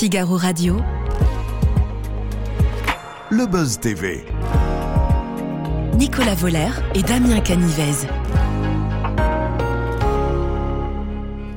Figaro Radio. Le Buzz TV. Nicolas Voller et Damien Canivez.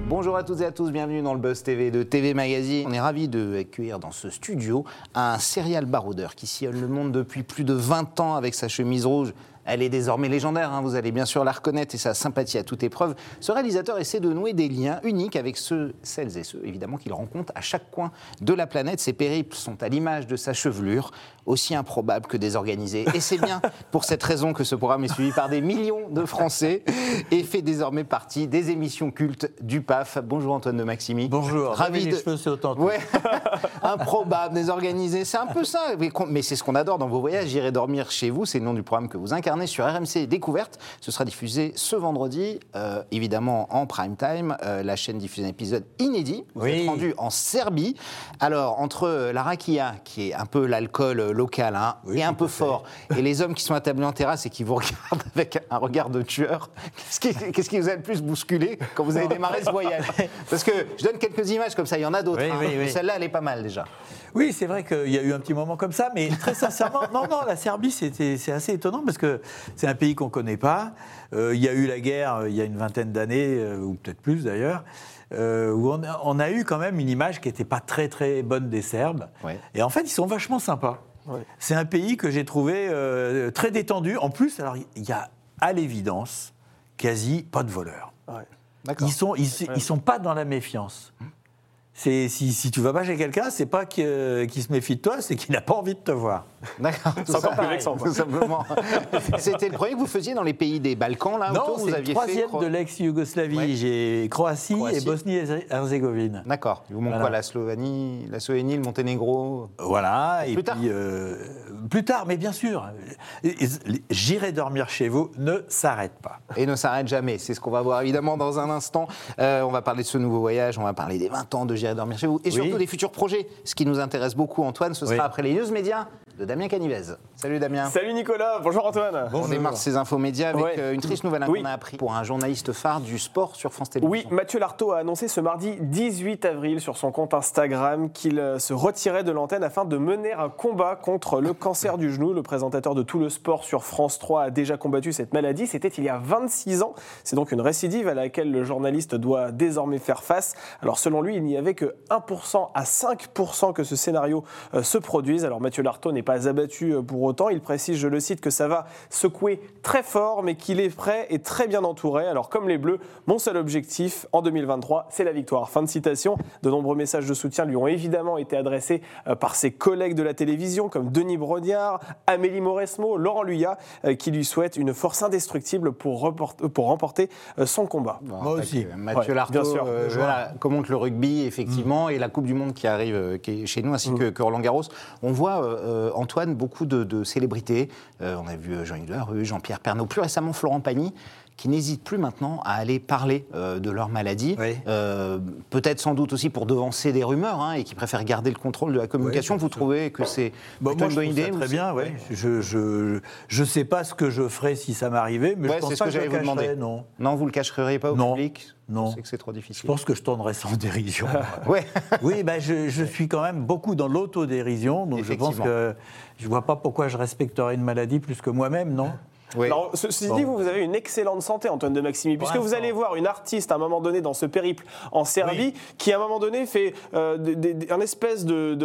Bonjour à toutes et à tous, bienvenue dans le Buzz TV de TV Magazine. On est ravis d'accueillir dans ce studio un serial baroudeur qui sillonne le monde depuis plus de 20 ans avec sa chemise rouge elle est désormais légendaire, hein, vous allez bien sûr la reconnaître et sa sympathie à toute épreuve. Ce réalisateur essaie de nouer des liens uniques avec ceux, celles et ceux, évidemment, qu'il rencontre à chaque coin de la planète. Ses périples sont à l'image de sa chevelure, aussi improbable que désorganisée. Et c'est bien pour cette raison que ce programme est suivi par des millions de Français et fait désormais partie des émissions cultes du PAF. Bonjour Antoine de Maximi. Bonjour. Ravi de... cheveux, c'est autant. Ouais. improbable, désorganisé, c'est un peu ça. Mais c'est ce qu'on adore dans vos voyages. J'irai dormir chez vous, c'est le nom du programme que vous incarnez sur RMC Découverte. Ce sera diffusé ce vendredi, euh, évidemment en prime time. Euh, la chaîne diffuse un épisode inédit. Vous êtes rendu en Serbie. Alors, entre la rakia, qui est un peu l'alcool local, hein, et un peu fort, et les hommes qui sont attablés en terrasse et qui vous regardent avec un regard de tueur, qu'est-ce qui, vous a le plus bousculé quand vous avez démarré ce voyage? Parce que je donne quelques images comme ça, il y en a d'autres. Hein. Celle-là, elle est pas mal déjà. Oui, c'est vrai qu'il y a eu un petit moment comme ça, mais très sincèrement, non, non, la Serbie, c'est assez étonnant parce que c'est un pays qu'on ne connaît pas. Euh, il y a eu la guerre euh, il y a une vingtaine d'années, euh, ou peut-être plus d'ailleurs. où on a, eu quand même une image qui n'était pas très très bonne des Serbes. Et en fait, ils sont vachement sympas. C'est un pays que j'ai trouvé très détendu. En plus, alors il y a à l'évidence quasi pas de voleurs. Ils sont ils, ils, sont pas dans la méfiance. Si, si tu vas pas chez quelqu'un, c'est pas qu'il se méfie de toi, c'est qu'il n'a pas envie de te voir. D'accord. C'est encore plus vexant. Tout simplement. C'était le premier que vous faisiez dans les pays des Balkans, là Non, c'est le troisième de l'ex-Yougoslavie. J'ai Croatie, et Bosnie-Herzégovine. D'accord. Il vous manque quoi La Slovénie, la Slovénie, le Monténégro? Voilà. Et plus tard. Euh, plus tard, mais bien sûr. J'irai dormir chez vous, ne s'arrête pas. Et ne s'arrête jamais. C'est ce qu'on va voir évidemment dans un instant. Euh, on va parler de ce nouveau voyage, on va parler des 20 ans de J'irai dormir chez vous. Et surtout des futurs projets. Ce qui nous intéresse beaucoup, Antoine, ce sera après les news médias de Damien Canivez. Salut Damien. Salut Nicolas, bonjour Antoine. On démarre ces infos médias avec euh, une triste nouvelle qu'on a appris pour un journaliste phare du sport sur France Télévisions. Oui, Mathieu Lartaud a annoncé ce mardi 18 avril sur son compte Instagram qu'il euh, se retirait de l'antenne afin de mener un combat contre le cancer du genou. Le présentateur de tout le sport sur France 3 a déjà combattu cette maladie. C'était il y a 26 ans. C'est donc une récidive à laquelle le journaliste doit désormais faire face. Alors selon lui, il n'y avait que 1% à 5% que ce scénario euh, se produise. Alors Mathieu Lartaud n'est pas abattu euh, pour autant. Il précise, je le cite, que ça va secouer très fort, mais qu'il est prêt et très bien entouré. Alors comme les Bleus, mon seul objectif en 2023, c'est la victoire. Fin de citation. De nombreux messages de soutien lui ont évidemment été adressés euh, par ses collègues de la télévision, comme Denis Brognard, Amélie Mauresmo, Laurent Luyat, qui lui souhaitent une force indestructible pour, pour remporter son combat. Moi aussi. Mathieu Lartaud, bien sûr. commente le rugby, effectivement, et la Coupe du Monde qui arrive qui est chez nous, ainsi mm. que, Roland Garros. On voit, Antoine, beaucoup de, célébrités. Euh, on a vu euh, Jean-Yves Larue, Jean-Pierre Pernaud, plus récemment Florent Pagny qui n'hésitent plus maintenant à aller parler euh, de leur maladie, peut-être sans doute aussi pour devancer des rumeurs, hein, et qui préfèrent garder le contrôle de la communication. vous trouvez que c'est bah, une bonne idée Très bien, oui. Je ne sais pas ce que je ferais si ça m'arrivait, mais je pense pas que, je vous demander. Non. non, vous le cacheriez pas au public non. C'est que c'est trop difficile. Je pense que je tournerais sans dérision. ouais. oui, bah, je, je, suis quand même beaucoup dans l'autodérision, donc je pense que je ne vois pas pourquoi je respecterais une maladie plus que moi-même, non? Alors, ceci dit, vous, avez une excellente santé, Antoine de Maximi, puisque vous allez voir une artiste à un moment donné dans ce périple en Serbie, qui à un moment donné fait euh, un espèce de,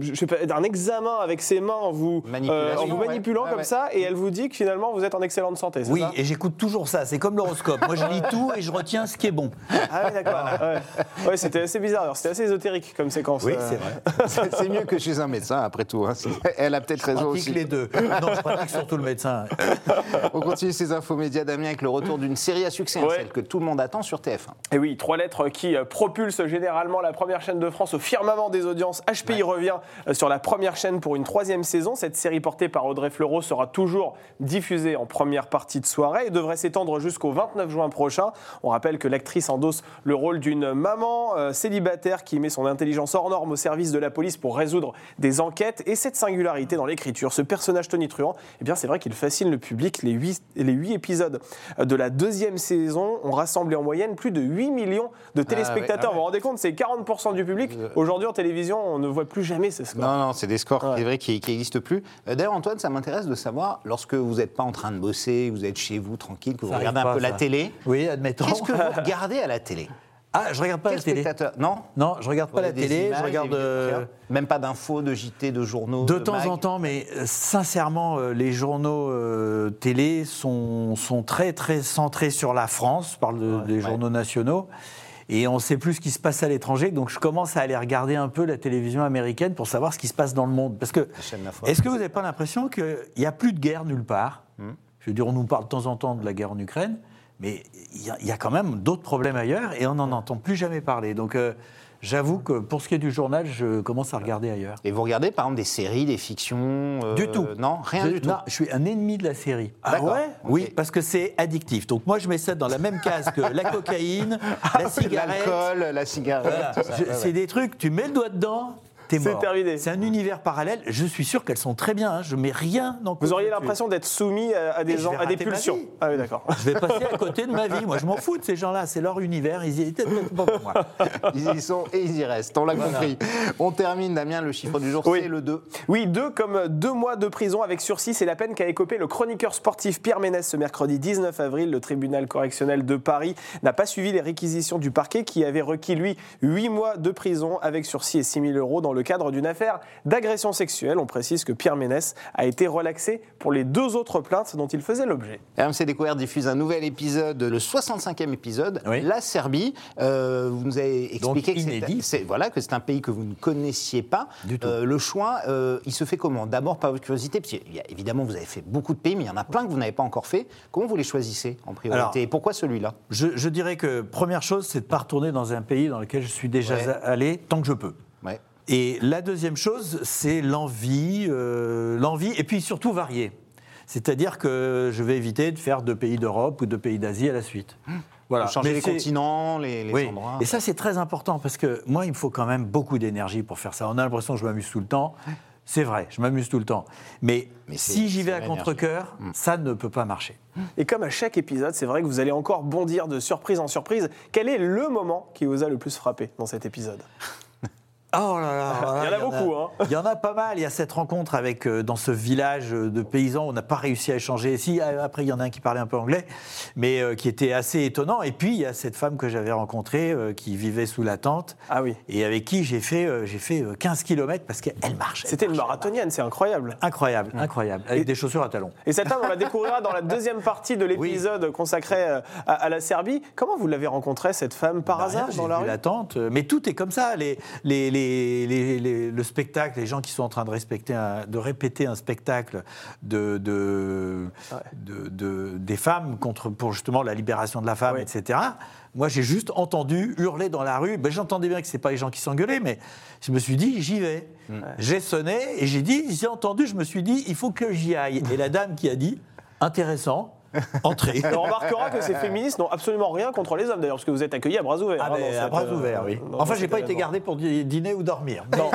je sais pas, un examen avec ses mains en vous, euh, en vous manipulant comme ça, et elle vous dit que finalement vous êtes en excellente santé. Oui, et j'écoute toujours ça. C'est comme l'horoscope. Moi, je lis tout et je retiens ce qui est bon. Ah oui, d'accord. Ouais. c'était assez bizarre. C'était assez ésotérique comme séquence. Oui, c'est vrai. c'est mieux que chez un médecin, après tout. Hein. Elle a peut-être raison aussi. les deux. Non, je pratique surtout le médecin. On continue ces infos médias, Damien, avec le retour d'une série à succès, hein, celle que tout le monde attend sur TF1. Et oui, trois lettres qui euh, propulsent généralement la première chaîne de France au firmament des audiences. HPI revient euh, sur la première chaîne pour une troisième saison. Cette série portée par Audrey Fleurot sera toujours diffusée en première partie de soirée et devrait s'étendre jusqu'au 29 juin prochain. On rappelle que l'actrice endosse le rôle d'une maman euh, célibataire qui met son intelligence hors norme au service de la police pour résoudre des enquêtes. Et cette singularité dans l'écriture, ce personnage tonitruant, eh bien c'est vrai qu'il fascine le public. Les huit, les huit épisodes de la deuxième saison ont rassemblé en moyenne plus de 8 millions de téléspectateurs. ah ouais. Vous vous rendez compte, c'est 40% du public. Aujourd'hui, en télévision, on ne voit plus jamais ces scores. Non, non, c'est des scores, Ouais. c'est vrai, qui n'existent plus. Euh, D'ailleurs, Antoine, ça m'intéresse de savoir, lorsque vous n'êtes pas en train de bosser, vous êtes chez vous, tranquille, que vous Ça regardez un peu la télé, Oui, admettons. qu'est-ce que vous regardez à la télé? Ah, je regarde pas Quel la télé. Non? Non, je regarde pas la télé, images, je regarde euh, Même pas d'infos, de JT, de journaux de temps mag en temps, mais euh, sincèrement, euh, les journaux télé sont, sont très très centrés sur la France. Je parle de- des ouais. journaux nationaux. Et on ne sait plus ce qui se passe à l'étranger, donc je commence à aller regarder un peu la télévision américaine pour savoir ce qui se passe dans le monde. Parce que, est-ce que vous n'avez pas l'impression qu'il n'y a plus de guerre nulle part? Hmm? Je veux dire, on nous parle de temps en temps de la guerre en Ukraine, mais il y, a- il y a quand même d'autres problèmes ailleurs et on n'en entend plus jamais parler. Donc euh, j'avoue que pour ce qui est du journal, je commence à regarder ailleurs. Et vous regardez par exemple des séries, des fictions euh, Du tout. Non, rien Je- du tout. Non, je suis un ennemi de la série. D'accord. ouais? Oui, parce que c'est addictif. Donc moi, je mets ça dans la même case que la cocaïne, la cigarette. L'alcool, la cigarette. Voilà. Ouais, ouais. C'est des trucs, tu mets le doigt dedans, t'es C'est mort. terminé. C'est un univers parallèle. Je suis sûr qu'elles sont très bien. hein. Je mets rien dans Vous auriez l'impression d'être soumis à, des, gens, à des pulsions. Ah oui, d'accord. Je vais passer à côté de ma vie. Moi, je m'en fous de ces gens-là. C'est leur univers. Ils y étaient peut-être pas pour moi. Ils y sont et ils y restent, on l'a compris. On termine, Damien, le chiffre du jour, Oui. c'est le 2. Oui, deux comme deux mois de prison avec sursis, c'est la peine qu'a écopé le chroniqueur sportif Pierre Ménès ce mercredi 19 avril. Le tribunal correctionnel de Paris n'a pas suivi les réquisitions du parquet qui avait requis, lui, huit mois de prison avec sursis et 6 000 euros dans le cadre d'une affaire d'agression sexuelle. On précise que Pierre Ménès a été relaxé pour les deux autres plaintes dont il faisait l'objet. RMC Découverte diffuse un nouvel épisode, le 65e épisode, Oui. la Serbie. Euh, vous nous avez expliqué Donc, que c'est- voilà, que un pays que vous ne connaissiez pas. Du tout. Euh, le choix, euh, il se fait comment? D'abord par votre curiosité, parce a- évidemment vous avez fait beaucoup de pays, mais il y en a plein que vous n'avez pas encore fait. Comment vous les choisissez en priorité? Alors, Et pourquoi celui-là? Je, je dirais que première chose, c'est de pas retourner dans un pays dans lequel je suis déjà Ouais. allé tant que je peux. Et la deuxième chose, c'est l'envie, euh, l'envie, et puis surtout varier. C'est-à-dire que je vais éviter de faire deux pays d'Europe ou deux pays d'Asie à la suite. Voilà. Changer Mais les continents, les, les Oui. endroits. Et ça, c'est très important parce que moi, il me faut quand même beaucoup d'énergie pour faire ça. On a l'impression que je m'amuse tout le temps. C'est vrai, je m'amuse tout le temps. Mais, si j'y vais à contre-coeur, ça ne peut pas marcher. Et comme à chaque épisode, c'est vrai que vous allez encore bondir de surprise en surprise. Quel est le moment qui vous a le plus frappé dans cet épisode? Oh là là, Il y en a beaucoup, hein. Il y en a pas mal. Il y a cette rencontre avec euh, dans ce village euh, de paysans. On n'a pas réussi à échanger. Si euh, après il y en a un qui parlait un peu anglais, mais euh, qui était assez étonnant. Et puis il y a cette femme que j'avais rencontrée euh, qui vivait sous la tente Ah oui. et avec qui j'ai fait j'ai fait euh, 15 km parce qu'elle marche. C'était une marathonienne, c'est incroyable. Incroyable, incroyable, avec Et- des chaussures à talons. Et cette femme, on la découvrira dans la deuxième partie de l'épisode consacré à, à la Serbie. Comment vous l'avez rencontrée, cette femme, par Bah, hasard, rien, dans la rue? la tente, mais tout est comme ça. Les, les, les, les- les- le spectacle, les gens qui sont en train de, respecter un- de répéter un spectacle de, de, de- de- des femmes contre, pour justement la libération de la femme, etc. Moi, j'ai juste entendu hurler dans la rue. Ben, J'entendais bien que ce pas les gens qui s'engueulaient, mais je me suis dit, j'y vais. J'ai sonné et j'ai dit, j'ai entendu, je me suis dit, il faut que j'y aille. Et la dame qui a dit, intéressant, entrez. On remarquera que ces féministes n'ont absolument rien contre les hommes, d'ailleurs, parce que vous êtes accueillis à bras ouverts. Ah hein, à bras euh, ouverts, oui. dans Enfin, j'ai pas été gardé pour dîner ou dormir. Non,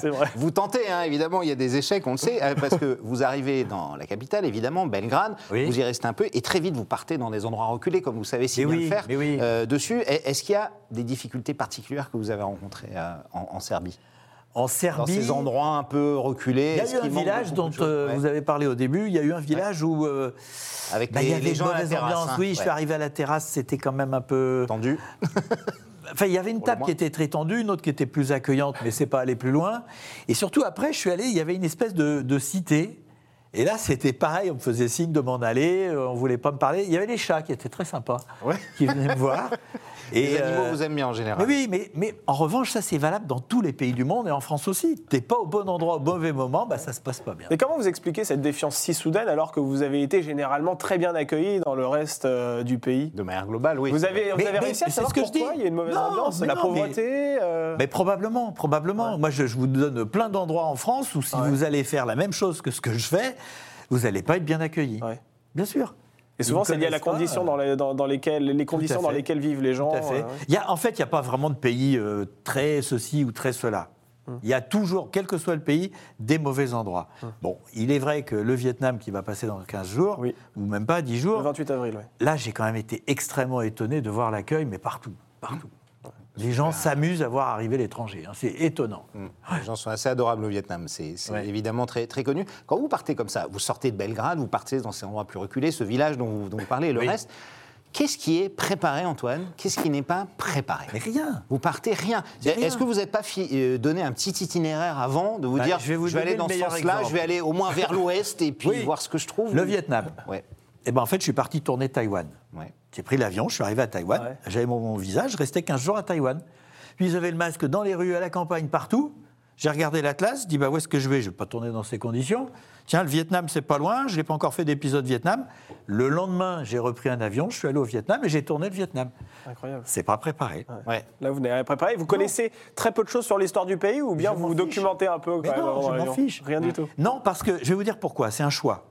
c'est vrai. Vous tentez, hein, évidemment, il y a des échecs, on le sait, euh, parce que vous arrivez dans la capitale, évidemment, Belgrade, Oui. vous y restez un peu, et très vite vous partez dans des endroits reculés, comme vous savez si Mais bien oui, le faire. mais oui. euh, dessus, est-ce qu'il y a des difficultés particulières que vous avez rencontrées euh, en, en Serbie? En Dans Serbie, ces endroits un peu reculés il y a eu un village dont euh, Ouais. vous avez parlé au début. Il y a eu un village où euh, Avec bah, les, il y avait les gens à la terrasse. hein. Oui, je suis arrivé à la terrasse, c'était quand même un peu. Tendu. Enfin, il y avait une table qui était très tendue, une autre qui était plus accueillante, mais c'est pas aller plus loin. Et surtout après, je suis allé, il y avait une espèce de, de cité. Et là, c'était pareil, on me faisait signe de m'en aller, euh, on voulait pas me parler. Il y avait les chats qui étaient très sympas, Ouais. qui venaient me voir. Les animaux euh, vous aiment bien en général. Mais oui, mais, mais en revanche, ça c'est valable dans tous les pays du monde et en France aussi. T'es pas au bon endroit au mauvais moment, bah ça se passe pas bien. Mais comment vous expliquez cette défiance si soudaine alors que vous avez été généralement très bien accueillis dans le reste euh, du pays? De manière globale, oui. Vous avez, vous Mais- avez mais réussi à c'est savoir ce que je pourquoi dis. il y a une mauvaise Non, ambiance, la non, mais- pauvreté euh, Mais probablement, probablement. Moi, je, je vous donne plein d'endroits en France où si Ouais. vous allez faire la même chose que ce que je fais, vous n'allez pas être bien accueilli. Ouais. Bien sûr. Et souvent, c'est lié à la condition dans, les, dans, dans lesquelles, les conditions dans lesquelles vivent les gens. Tout à fait. euh, Il y a, en fait, il n'y a pas vraiment de pays euh, très ceci ou très cela. Il y a toujours, quel que soit le pays, des mauvais endroits. Bon, il est vrai que le Vietnam qui va passer dans 15 jours, Oui. ou même pas 10 Le jours, 28 avril, là j'ai quand même été extrêmement étonné de voir l'accueil, mais partout, partout. Les gens s'amusent à voir arriver l'étranger, hein, c'est étonnant. Mm. Les gens sont assez adorables au Vietnam, c'est Ouais. évidemment très, très connu. Quand vous partez comme ça, vous sortez de Belgrade, vous partez dans ces endroits plus reculés, ce village dont vous, dont vous parlez et le Oui. reste, qu'est-ce qui est préparé, Antoine? Qu'est-ce qui n'est pas préparé? Mais rien. Vous partez rien. Est-ce que vous n'êtes pas euh, donné un petit itinéraire avant de vous Bah, dire je vais vous donner aller le dans ce sens-là, je vais aller au moins vers l'ouest et puis Oui. voir ce que je trouve Le Vietnam. Ouais. Eh ben en fait, je suis parti tourner Taïwan. ouais. J'ai pris l'avion, je suis arrivé à Taïwan, Ouais. j'avais mon, mon visage, je restais 15 jours à Taïwan. Puis avaient le masque dans les rues, à la campagne, partout. J'ai regardé l'atlas, dis bah où est-ce que je vais? Je ne vais pas tourner dans ces conditions. Tiens, le Vietnam, c'est pas loin, je n'ai pas encore fait d'épisode Vietnam. Le lendemain, j'ai repris un avion, je suis allé au Vietnam et j'ai tourné le Vietnam. Incroyable. C'est pas préparé. Ouais. Là, vous n'avez rien préparé. Vous connaissez très peu de choses sur l'histoire du pays ou bien Je vous vous documentez un peu quand Mais même non, je m'en fiche. Rien du tout. Non, parce que je vais vous dire pourquoi, c'est un choix.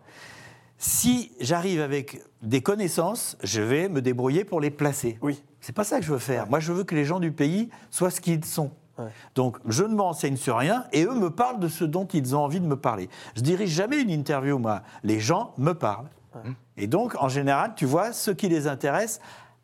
Si j'arrive avec des connaissances, je vais me débrouiller pour les placer. Oui. C'est pas ça que je veux faire. Moi, je veux que les gens du pays soient ce qu'ils sont. Ouais. Donc, je ne m'enseigne sur rien et eux me parlent de ce dont ils ont envie de me parler. Je dirige jamais une interview, moi. Les gens me parlent. Et donc, en général, tu vois ce qui les intéresse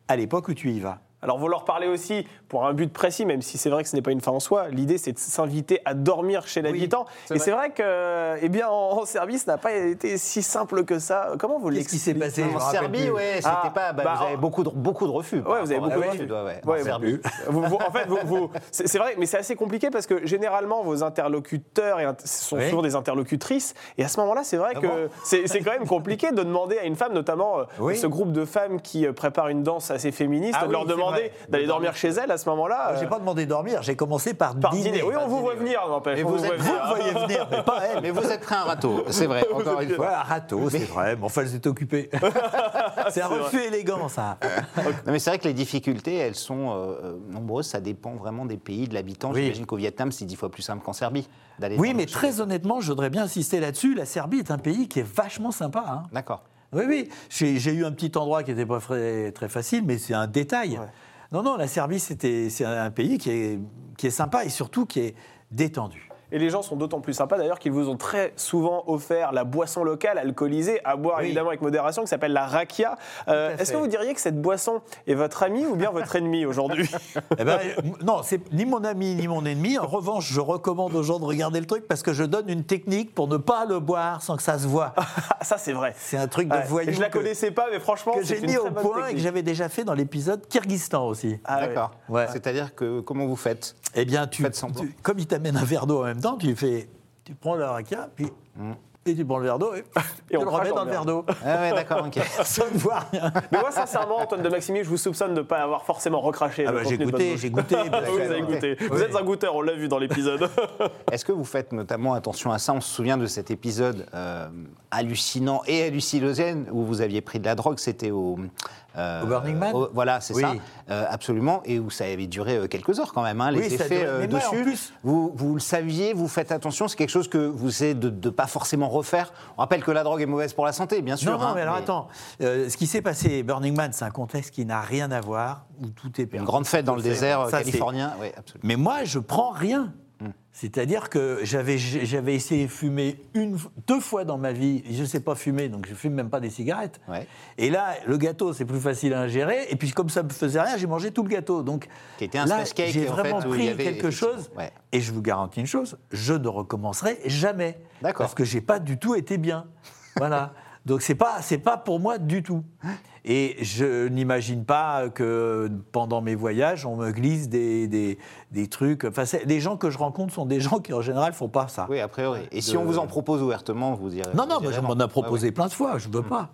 à l'époque où tu y vas. Alors, vous leur parlez aussi pour un but précis, même si c'est vrai que ce n'est pas une fin en soi. L'idée, c'est de s'inviter à dormir chez l'habitant. Et c'est vrai que, eh bien, en, en service, ça n'a pas été si simple que ça. Comment vous Qu'est-ce qui s'est l'expliquez passé En Serbie, c'était Ah, pas. bah, bah, vous avez beaucoup de, beaucoup de refus. Ouais, vous avez beaucoup de refus. ouais, ouais. Ouais, En vous- Serbie. Vous- vous- en fait, vous- vous- c'est vrai, mais c'est assez compliqué parce que généralement, vos interlocuteurs et sont Oui. toujours des interlocutrices. Et à ce moment-là, c'est vrai Ah que bon c'est quand même compliqué de demander à une femme, notamment euh, Oui. ce groupe de femmes qui euh, préparent une danse assez féministe, Ah de leur demander vrai. d'aller De dormir dormir. chez elle à ce moment-là. J'ai euh, pas demandé dormir, j'ai commencé par, par dîner. Oui, on Par vous voit dîner. venir, n'empêche. Vous êtes- Vous voyez venir, mais pas elle. Mais vous êtes un râteau, c'est vrai, encore une fois. un râteau, c'est vrai. Mais enfin, elles étaient occupées. c'est un vrai. refus élégant, ça. Non, mais c'est vrai que les difficultés, elles sont euh, nombreuses. Ça dépend vraiment des pays, de l'habitant. Oui. J'imagine qu'au Vietnam, c'est dix fois plus simple qu'en Serbie d'aller. Oui, mais très honnêtement, je voudrais bien insister là-dessus. La Serbie est un pays qui est vachement sympa. hein. D'accord. Oui, oui. J'ai eu un petit endroit qui n'était pas très, très facile, mais c'est un détail. Ouais. Non, non, la Serbie, c'était- c'est un pays qui est, qui est sympa et surtout qui est détendu. Et les gens sont d'autant plus sympas d'ailleurs qu'ils vous ont très souvent offert la boisson locale alcoolisée à boire Oui. évidemment avec modération qui s'appelle la rakia. Euh, Est-ce que vous diriez que cette boisson est votre ami ou bien votre ennemi aujourd'hui? Eh ben, non, c'est ni mon ami ni mon ennemi. En revanche, je recommande aux gens de regarder le truc parce que je donne une technique pour ne pas le boire sans que ça se voit. Ah, Ça c'est vrai. C'est un truc de Ouais. voyou Et je la que- connaissais pas, mais franchement, que j'ai mis au point et que j'avais déjà fait dans l'épisode Kyrgyzstan aussi. Ah. D'accord. Ouais. C'est-à-dire que comment vous faites? Eh bien, tu, comme il t'amène un verre d'eau en même temps, tu fais, tu prends la rakia, puis et tu prends le verre d'eau et, tu on le remets dans le le verre d'eau. Ah ouais, d'accord, ok. Personne ne voit rien. Mais moi, sincèrement, Antoine de Maximi, je vous soupçonne de ne pas avoir forcément recraché. Ah le bah, j'ai goûté, j'ai goûté. Vous avez goûté. Vous êtes un goûteur, on l'a vu dans l'épisode. Est-ce que vous faites notamment attention à ça? On se souvient de cet épisode euh, hallucinant et hallucinogène où vous aviez pris de la drogue, c'était au... euh, Au Burning Man Voilà, c'est Oui. ça, euh, absolument, et où ça avait duré euh, quelques heures quand même, hein, les Oui, effets duré. dessus. plus- Vous, vous le saviez, vous faites attention, c'est quelque chose que vous essayez de ne pas forcément refaire. On rappelle que la drogue est mauvaise pour la santé, bien sûr. Non, non, hein, mais alors mais attends. Ce qui s'est passé, Burning Man, c'est un contexte qui n'a rien à voir, où tout est perdu. Une grande fête dans le désert ça, californien, oui, absolument. Mais moi, je prends rien. C'est-à-dire que j'avais j'avais essayé de fumer une, deux fois dans ma vie. Je ne sais pas fumer, donc je fume même pas des cigarettes. Ouais. Et là, le gâteau, c'est plus facile à ingérer. Et puis, comme ça me faisait rien, j'ai mangé tout le gâteau. Donc, Qui était un là, space cake, j'ai en vraiment fait, où il pris y avait quelque chose. ouais. Et je vous garantis une chose, je ne recommencerai jamais. D'accord. Parce que j'ai pas du tout été bien. Voilà. Donc c'est pas c'est pas pour moi du tout. Et je n'imagine pas que pendant mes voyages, on me glisse des, des, des trucs. Enfin, les gens que je rencontre sont des gens qui en général font pas ça. Oui, a priori. Et si on vous en propose ouvertement, vous direz. Non, vous non, direz moi, on m'en a proposé plein de fois, je veux pas.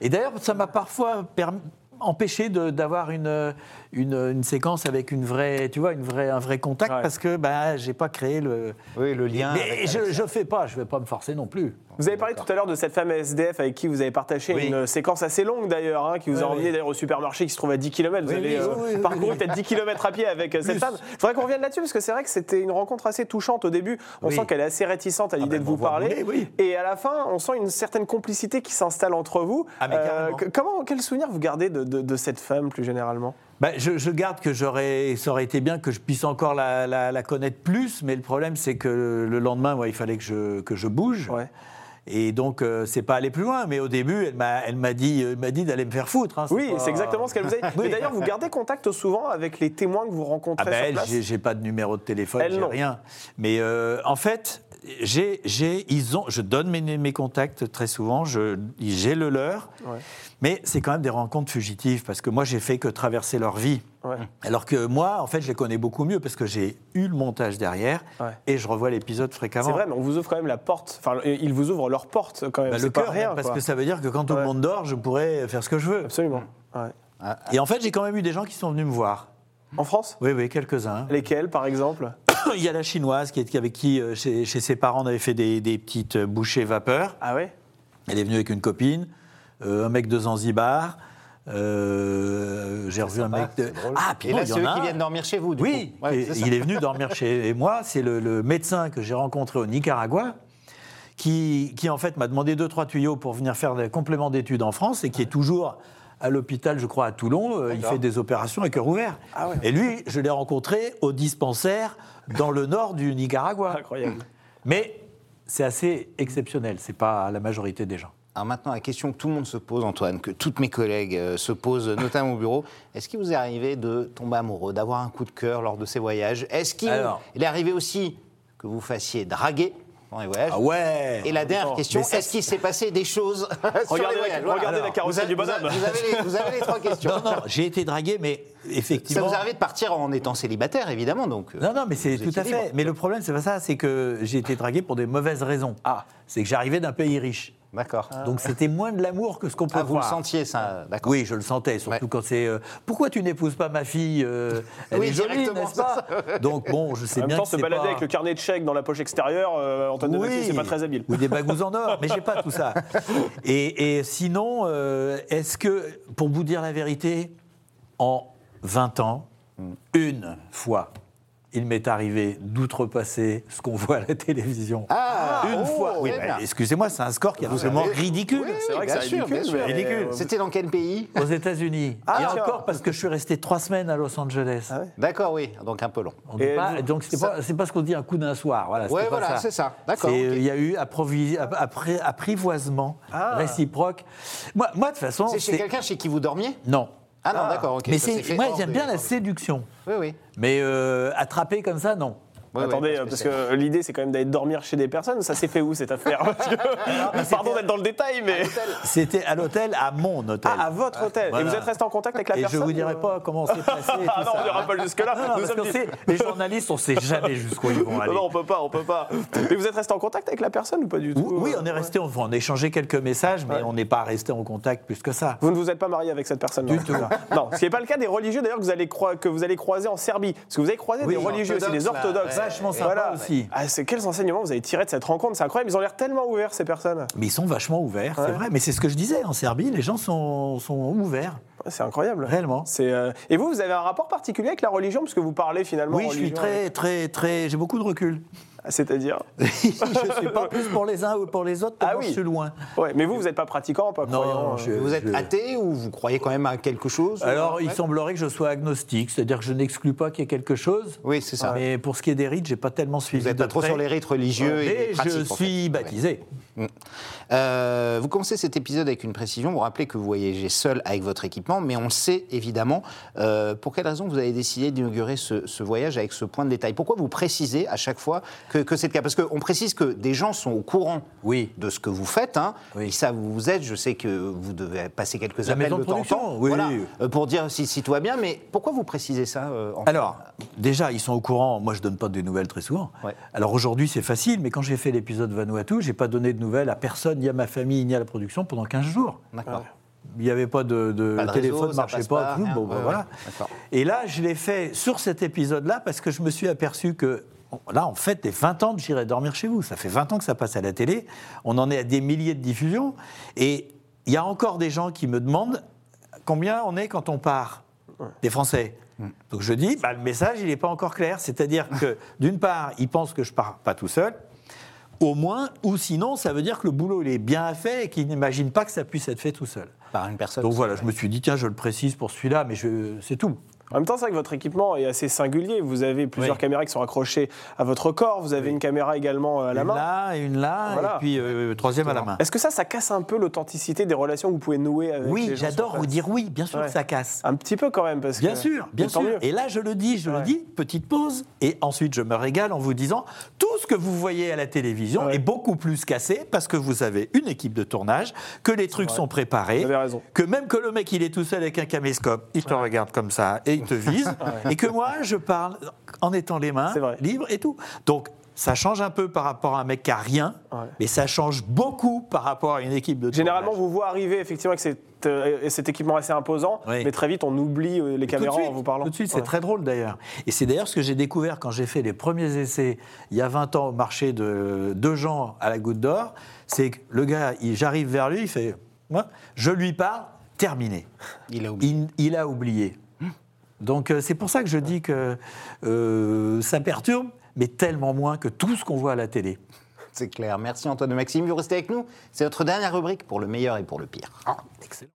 Et d'ailleurs, ça m'a parfois permis- empêché de- d'avoir une, une, une séquence avec une vraie, tu vois, une vraie, un vrai contact Ouais. parce que bah, j'ai pas créé le. Oui, le lien. Mais je, je fais pas, je vais pas me forcer non plus. Vous avez parlé tout à l'heure de cette femme SDF avec qui vous avez partagé Oui. une séquence assez longue d'ailleurs, hein, qui vous a emmené oui. d'ailleurs au supermarché qui se trouve à 10 km. Vous avez euh, parcouru peut-être 10 km à pied avec euh, cette femme. Il faudrait qu'on revienne là-dessus parce que c'est vrai que c'était une rencontre assez touchante au début. On sent qu'elle est assez réticente à l'idée bah, de vous parler. bouler. Et à la fin, on sent une certaine complicité qui s'installe entre vous. Euh, Ah, mais comment, quel souvenir vous gardez de, de- de cette femme plus généralement? Bah, je, je garde que j'aurais, ça aurait été bien que je puisse encore la, la- la connaître plus, mais le problème c'est que le lendemain, ouais, il fallait que je, que je bouge. Ouais. Et donc, euh, c'est pas aller plus loin. Mais au début, elle m'a, dit, elle m'a dit d'aller me faire foutre. hein. Oui, pas- c'est exactement ce qu'elle vous a dit. Oui. D'ailleurs, vous gardez contact souvent avec les témoins que vous Ah rencontrez ben, sur elle, place j'ai, j'ai pas de numéro de téléphone, j'ai rien. Mais euh, en fait, j'ai, j'ai, ils ont, je donne mes, mes contacts très souvent, je, j'ai le leur. Ouais. Mais c'est quand même des rencontres fugitives parce que moi, j'ai fait que traverser leur vie. Ouais. Alors que moi, en fait, je les connais beaucoup mieux parce que j'ai eu le montage derrière Ouais. et je revois l'épisode fréquemment. C'est vrai, mais on vous ouvre quand même la porte. Enfin, ils vous ouvrent leur porte quand même. Bah, le cœur, rien, parce quoi. que ça veut dire que quand tout le monde dort, je pourrais faire ce que je veux. Absolument. Ouais. Et en fait, j'ai quand même eu des gens qui sont venus me voir. En France? Oui, oui, quelques-uns. Lesquels, par exemple? Il y a la chinoise qui est, avec qui, euh, chez, chez ses parents, on avait fait des, des petites bouchées vapeur. Ah ouais? Elle est venue avec une copine, euh, un mec de Zanzibar. euh, J'ai revu un mec de. Ah, puis Et là, il y c'est en eux a qui viennent dormir chez vous, du Oui, coup. Ouais, et il est venu dormir chez moi. C'est le, le médecin que j'ai rencontré au Nicaragua qui, qui en fait m'a demandé deux trois tuyaux pour venir faire des compléments d'études en France et qui est toujours à l'hôpital, je crois, à Toulon. Euh, il fait des opérations à cœur ouvert. Ah ouais. Et lui, je l'ai rencontré au dispensaire dans le nord du Nicaragua. Incroyable. Mais c'est assez exceptionnel. C'est pas la majorité des gens. Alors maintenant, la question que tout le monde se pose, Antoine, que toutes mes collègues euh, se posent, notamment au bureau, est-ce qu'il vous est arrivé de tomber amoureux, d'avoir un coup de cœur lors de ces voyages? Est-ce qu'il Alors. il est arrivé aussi que vous fassiez draguer? Dans les voyages Ah ouais Et la dernière Attends, question, ça, est-ce qu'il s'est passé des choses sur Regardez les la- voyages regardez la Alors, carrosserie vous du avez- bonhomme. Vous avez, les, vous avez les trois questions. Non, non, j'ai été dragué, mais Ça effectivement. vous est arrivé de partir en étant célibataire, évidemment, donc. euh, Non, non, mais c'est vous tout à fait. libre. Mais le problème, c'est pas ça, c'est que j'ai été dragué pour des mauvaises raisons. Ah. C'est que j'arrivais d'un pays riche. D'accord. Donc c'était moins de l'amour que ce qu'on peut Ah, vous le voir. sentiez, ça, d'accord. Oui, je le sentais, surtout Ouais. quand c'est. euh, pourquoi tu n'épouses pas ma fille euh, Elle Oui, est jolie, directement, n'est-ce pas Donc bon, je sais En même bien temps, que se c'est balader pas... avec le carnet de chèques dans la poche extérieure, euh, Antoine de Maxi, c'est pas très habile. Ou des bagous en or, mais j'ai pas tout ça. Et, et sinon, euh, est-ce que, pour vous dire la vérité, en 20 ans, Hmm. une fois, il m'est arrivé d'outrepasser ce qu'on voit à la télévision. Ah, une oh, fois. Oui, bah, bien. excusez-moi, c'est un score qui est absolument avez- ridicule. Oui, C'est vrai que c'est sûr, ridicule, bien sûr. mais- Ridicule. C'était dans quel pays? Aux États-Unis. Ah, et encore parce que je suis resté trois semaines à Los Angeles. Ah ouais D'accord, oui, donc un peu long. On dit Et pas- vous- donc c'est ça- pas, c'est pas ce qu'on dit un coup d'un soir. Voilà, Ouais, c'était pas voilà, c'est ça. D'accord, euh. Il y a eu apprivoisement Ah. réciproque. Moi, moi, de toute façon, C'est chez c'est- quelqu'un chez qui vous dormiez? Non. Ah non, d'accord, ok. Mais ça s'est c'est, fait moi, hors j'aime des- bien la séduction. Oui, oui. Mais euh, attraper comme ça, non. Attendez, parce que l'idée c'est quand même d'aller dormir chez des personnes. Ça s'est fait où cette affaire que- Pardon d'être dans le détail, mais. C'était à l'hôtel, à mon hôtel. Ah, à votre hôtel. Voilà. Et vous êtes resté en contact avec la et personne je vous dirai pas comment on s'est passé. et Ah tout non, ça. on n'ira pas jusque-là. Les journalistes, on sait jamais jusqu'où ils vont aller. Non, on peut pas, on peut pas. Mais vous êtes resté en contact avec la personne ou pas du tout Oui, on est resté, on, on a échangé quelques messages, mais on n'est pas resté en contact plus que ça. Vous ne vous êtes pas marié avec cette personne Du tout. Non, ce qui n'est pas le cas des religieux d'ailleurs que vous allez croiser en Serbie. Parce que vous avez croisé des religieux aussi, des orthodoxes. Vachement sympa aussi. Ah, c'est quels enseignements vous avez tirés de cette rencontre? C'est incroyable. Ils ont l'air tellement ouverts ces personnes. Mais ils sont vachement ouverts, Ouais. c'est vrai. Mais c'est ce que je disais, en Serbie, les gens sont, sont ouverts, C'est incroyable. réellement. C'est, euh, Et vous, vous avez un rapport particulier avec la religion parce que vous parlez finalement. Oui, je suis religion, très, très, très. J'ai beaucoup de recul. euh, C'est-à-dire. je suis pas plus pour les uns ou pour les autres, Ah oui. je suis loin. Ouais, mais vous, vous n'êtes pas pratiquant, pas Non, croyant. euh. je- Vous êtes athée ou vous croyez quand même à quelque chose Alors, il Ouais. semblerait que je sois agnostique, c'est-à-dire que je n'exclus pas qu'il y ait quelque chose. Oui, c'est ça. Mais pour ce qui est des rites, j'ai pas tellement suivi. Vous n'êtes de pas trop près. sur les rites religieux et Mais les pratiques, je en fait. suis baptisé. Euh, vous commencez cet épisode avec une précision. Vous rappelez que vous voyagez seul avec votre équipement, mais on le sait évidemment. Euh, pour quelle raison vous avez décidé d'inaugurer ce, ce voyage avec ce point de détail? Pourquoi vous précisez à chaque fois que, que c'est le cas? Parce qu'on précise que des gens sont au courant Oui. de ce que vous faites. Hein. Oui. Ils savent où vous êtes. Je sais que vous devez passer quelques La appels de de temps en temps oui. voilà, euh, pour dire si, si tout va bien. Mais pourquoi vous précisez ça euh, en Alors, déjà, ils sont au courant. Moi, je donne pas des nouvelles très souvent. Ouais. Alors aujourd'hui, c'est facile, mais quand j'ai fait l'épisode Vanuatu, j'ai pas donné de nouvelles à personne, ni à ma famille, ni à la production pendant 15 jours. D'accord. Il n'y avait pas de, de Pas de téléphone, réseau, marchait pas. Bon, ben ouais. voilà. Et là, je l'ai fait sur cet épisode-là parce que je me suis aperçu que là, en fait, les 20 ans de J'irai dormir chez vous. Ça fait 20 ans que ça passe à la télé. On en est à des milliers de diffusions. Et il y a encore des gens qui me demandent combien on est quand on part des Français. Hmm. Donc je dis, bah, le message, il n'est pas encore clair. C'est-à-dire que, d'une part, ils pensent que je pars pas tout seul. au moins, ou sinon, ça veut dire que le boulot il est bien fait et qu'il n'imagine pas que ça puisse être fait tout seul. Par une personne. Donc voilà, je me suis dit, tiens, je le précise pour celui-là, mais je- c'est tout. En même temps, c'est vrai que votre équipement est assez singulier. Vous avez plusieurs Oui. caméras qui sont accrochées à votre corps. Vous avez une caméra également euh, à la une main. là, et une là, Voilà. et puis euh, troisième à la main. Est-ce que ça, ça casse un peu l'authenticité des relations que vous pouvez nouer avec Oui, j'adore vous dire oui, bien sûr Ouais. que ça casse. Un petit peu quand même, parce Bien que. sûr, bien sûr. mieux. Et là, je le dis, je Ouais. le dis, petite pause, et ensuite je me régale en vous disant tout ce que vous voyez à la télévision Ouais. est beaucoup plus cassé parce que vous avez une équipe de tournage, que les trucs sont préparés, Vous avez raison. que même que le mec il est tout seul avec un caméscope, il te regarde comme ça et il te vise, et que moi je parle en étant les mains libres et tout. Donc ça change un peu par rapport à un mec qui a rien, Ouais. mais ça change beaucoup par rapport à une équipe de Généralement, tournage. vous voit arriver effectivement avec cet, euh, cet équipement assez imposant, Oui. mais très vite, on oublie euh, les caméras suite, en vous parlant. Tout de suite, c'est Ouais. très drôle d'ailleurs. Et c'est d'ailleurs ce que j'ai découvert quand j'ai fait les premiers essais il y a 20 ans au marché de, de Jean à la Goutte d'Or. C'est que le gars, j'arrive vers lui, il fait Moi, Je lui parle, terminé. Il a oublié. Il, il a oublié. Donc euh, c'est pour ça que je dis que euh, ça perturbe, mais tellement moins que tout ce qu'on voit à la télé. C'est clair. Merci Antoine de Maxime. Vous restez avec nous. C'est notre dernière rubrique pour le meilleur et pour le pire. Excellent.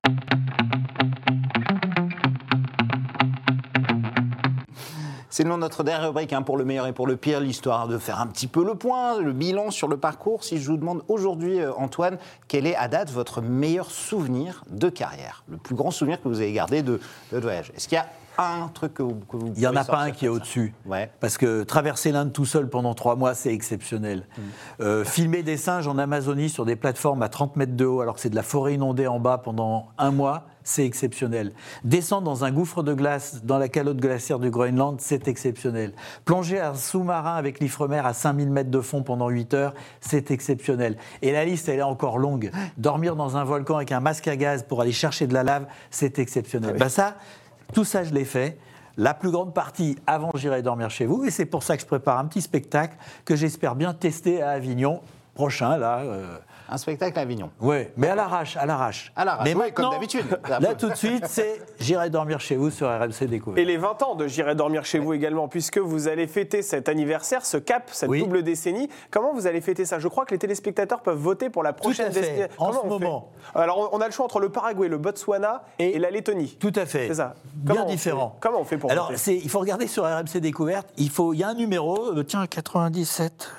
C'est le nom de notre dernière rubrique hein, pour le meilleur et pour le pire, l'histoire de faire un petit peu le point, le bilan sur le parcours. Si je vous demande aujourd'hui, euh, Antoine, quel est à date votre meilleur souvenir de carrière Le plus grand souvenir que vous avez gardé de, de voyage? Est-ce qu'il y a un truc que vous, que vous Il n'y en a pas un qui est au-dessus. Ouais. Parce que traverser l'Inde tout seul pendant trois mois, c'est exceptionnel. Mm. Euh, filmer des singes en Amazonie sur des plateformes à 30 mètres de haut, alors que c'est de la forêt inondée en bas pendant un mois, c'est exceptionnel. Descendre dans un gouffre de glace dans la calotte glaciaire du Groenland, c'est exceptionnel. Plonger un sous-marin avec l'Ifremer à 5000 mètres de fond pendant 8 heures, c'est exceptionnel. Et la liste, elle est encore longue. Dormir dans un volcan avec un masque à gaz pour aller chercher de la lave, c'est exceptionnel. Ben ça, tout ça, je l'ai fait. La plus grande partie avant, j'irai dormir chez vous. Et c'est pour ça que je prépare un petit spectacle que j'espère bien tester à Avignon prochain, là. euh, Un spectacle à Avignon. Ouais, mais à l'arrache, à l'arrache. À l'arrache, Mais oui, comme d'habitude. Là, tout de suite, c'est j'irai dormir chez vous sur RMC Découverte. Et les 20 ans de J'irai dormir chez vous également, puisque vous allez fêter cet anniversaire, ce cap, cette Oui. double décennie. Comment vous allez fêter ça? Je crois que les téléspectateurs peuvent voter pour la prochaine destination. En Comment ce moment. Alors, on a le choix entre le Paraguay, le Botswana et, Et- la Lettonie. Tout à fait. C'est ça. Bien Comment on différent. fait Comment on fait pour Alors, voter? il faut regarder sur RMC Découverte. Il faut, il y a un numéro, euh, tiens, 97.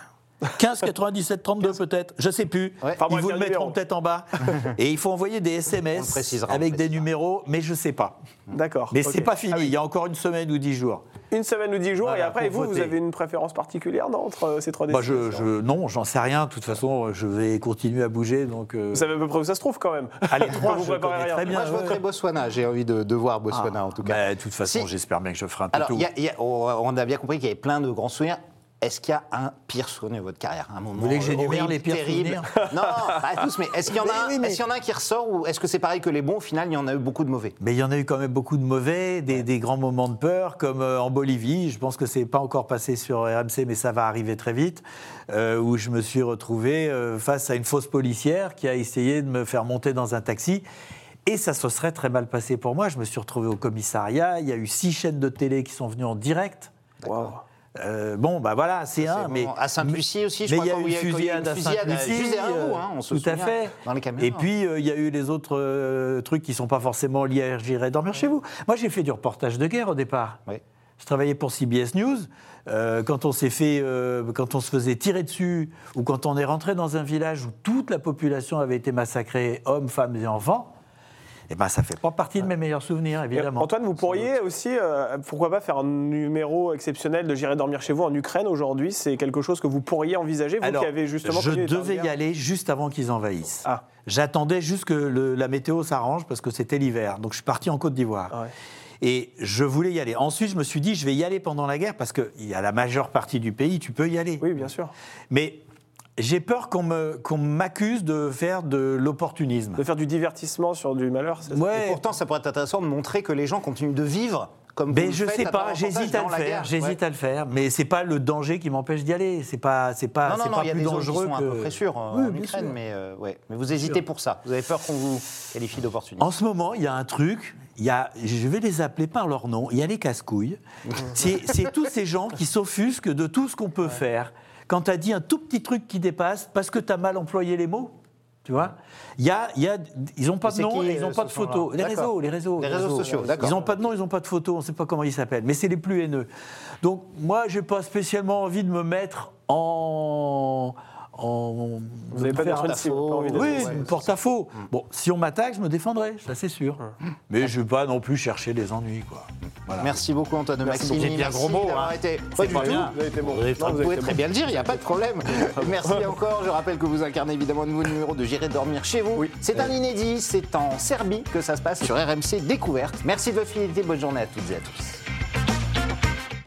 15, 97, 32 peut-être, je sais plus. Ouais. Enfin, Ils vous le mettront peut-être en bas. Et il faut envoyer des SMS précisera, on le avec des numéros, mais je sais pas. D'accord. Mais ok. c'est pas fini, Ah oui. il y a encore une semaine ou dix jours. Une semaine ou dix jours, Voilà, et après, et vous, vous avez une préférence particulière non, entre euh, ces trois Bah, je, destinations je- non, j'en sais rien. De toute façon, je vais continuer à bouger. Donc, euh, Vous savez à peu près où ça se trouve quand même. Allez, trois, vous je préparez connais rien. très bien. Moi, je voterai Botswana. J'ai envie de, de voir Botswana, en tout cas. Bah, de toute façon, Si. j'espère bien que je ferai un peu Alors, tout. il y a- il y a- on on a bien compris qu'il y avait plein de grands souvenirs. Est-ce qu'il y a un pire souvenir de votre carrière? Un moment voulez que j'énumère les pires terrible souvenirs? Non, pas tous, mais est-ce qu'il y, en a Mais oui, y en a un qui ressort ou est-ce que c'est pareil que les bons Au final, il y en a eu beaucoup de mauvais? Mais il y en a eu quand même beaucoup de mauvais, des, des grands moments de peur, comme euh, en Bolivie. Je pense que c'est pas encore passé sur RMC, mais ça va arriver très vite, euh, où je me suis retrouvé euh, face à une fausse policière qui a essayé de me faire monter dans un taxi. Et ça se serait très mal passé pour moi. Je me suis retrouvé au commissariat. Il y a eu six chaînes de télé qui sont venues en direct. Waouh. Euh, bon, bah voilà, c'est un. Mais à Saint-Pucy aussi, je mais crois il y a quand eu il y a- à une fusillade à Saint-Lucie, euh, hein, on se tout à fait. dans les caméras. Et puis euh, il y a eu les autres euh, trucs qui sont pas forcément liés à J'irai dormir chez vous. Moi, j'ai fait du reportage de guerre au départ. Oui. Je travaillais pour CBS News. Euh, quand on s'est fait, euh, quand on se faisait tirer dessus, ou quand on est rentré dans un village où toute la population avait été massacrée, hommes, femmes et enfants, eh ben ça fait pas partie de mes meilleurs souvenirs, Et évidemment. Antoine, vous pourriez aussi, euh, pourquoi pas faire un numéro exceptionnel de J'irai dormir chez vous en Ukraine aujourd'hui? C'est quelque chose que vous pourriez envisager, vous Alors, qui avez justement je devais y aller juste avant qu'ils envahissent. Ah. J'attendais juste que le- la météo s'arrange parce que c'était l'hiver. Donc je suis parti en Côte d'Ivoire. Ah ouais. Et je voulais y aller. Ensuite, je me suis dit, je vais y aller pendant la guerre parce qu'il y a la majeure partie du pays, tu peux y aller. Oui, bien sûr. Mais j'ai peur qu'on me- qu'on m'accuse de faire de l'opportunisme. De faire du divertissement sur du malheur, c'est ça? Et Ouais, pourtant, ça pourrait être intéressant de montrer que les gens continuent de vivre comme mais je sais pas, j'hésite à le faire, guerre. j'hésite Ouais. à le faire, mais c'est pas le danger qui m'empêche d'y aller, c'est pas, c'est pas, Non, c'est non, non, pas il y a plus des gens qui dangereux sont que. à peu près sûrs euh, Oui, en bien Ukraine, sûr. mais, euh, ouais. mais vous hésitez pour ça. Vous avez peur qu'on vous qualifie d'opportuniste. En ce moment, il y a un truc, il y a, je vais les appeler par leur nom, il y a les casse-couilles. C'est c'est tous ces gens qui s'offusquent de tout ce qu'on peut faire. Quand tu as dit un tout petit truc qui dépasse parce que tu as mal employé les mots. Tu vois il y a, il y a, Ils n'ont pas de nom et ils euh, n'ont pas ce de photo. Les réseaux, les réseaux. Les réseaux sociaux, d'accord. Ils n'ont pas de nom, ils n'ont pas de photo, on ne sait pas comment ils s'appellent. Mais c'est les plus haineux. Donc moi, j'ai pas spécialement envie de me mettre en. En Vous n'avez pas pas envie d'être oui, une porte-à-faux. Bon, si on m'attaque, je me défendrai, ça c'est sûr. Mais je ne vais pas non plus chercher des ennuis, quoi. Voilà. Merci beaucoup Antoine de Merci Maximi. beaucoup. C'est bien Merci gros mot, d'avoir hein. été- C'est Pas du pas tout. bien. Vous avez été bon. Vous Non, pouvez très bon. bien le dire, il n'y a pas de problème. Merci encore. Je rappelle que vous incarnez évidemment un nouveau numéro de J'irai dormir chez vous. C'est un inédit, c'est en Serbie que ça se passe sur RMC Découverte. Merci de votre fidélité, bonne journée à toutes et à tous.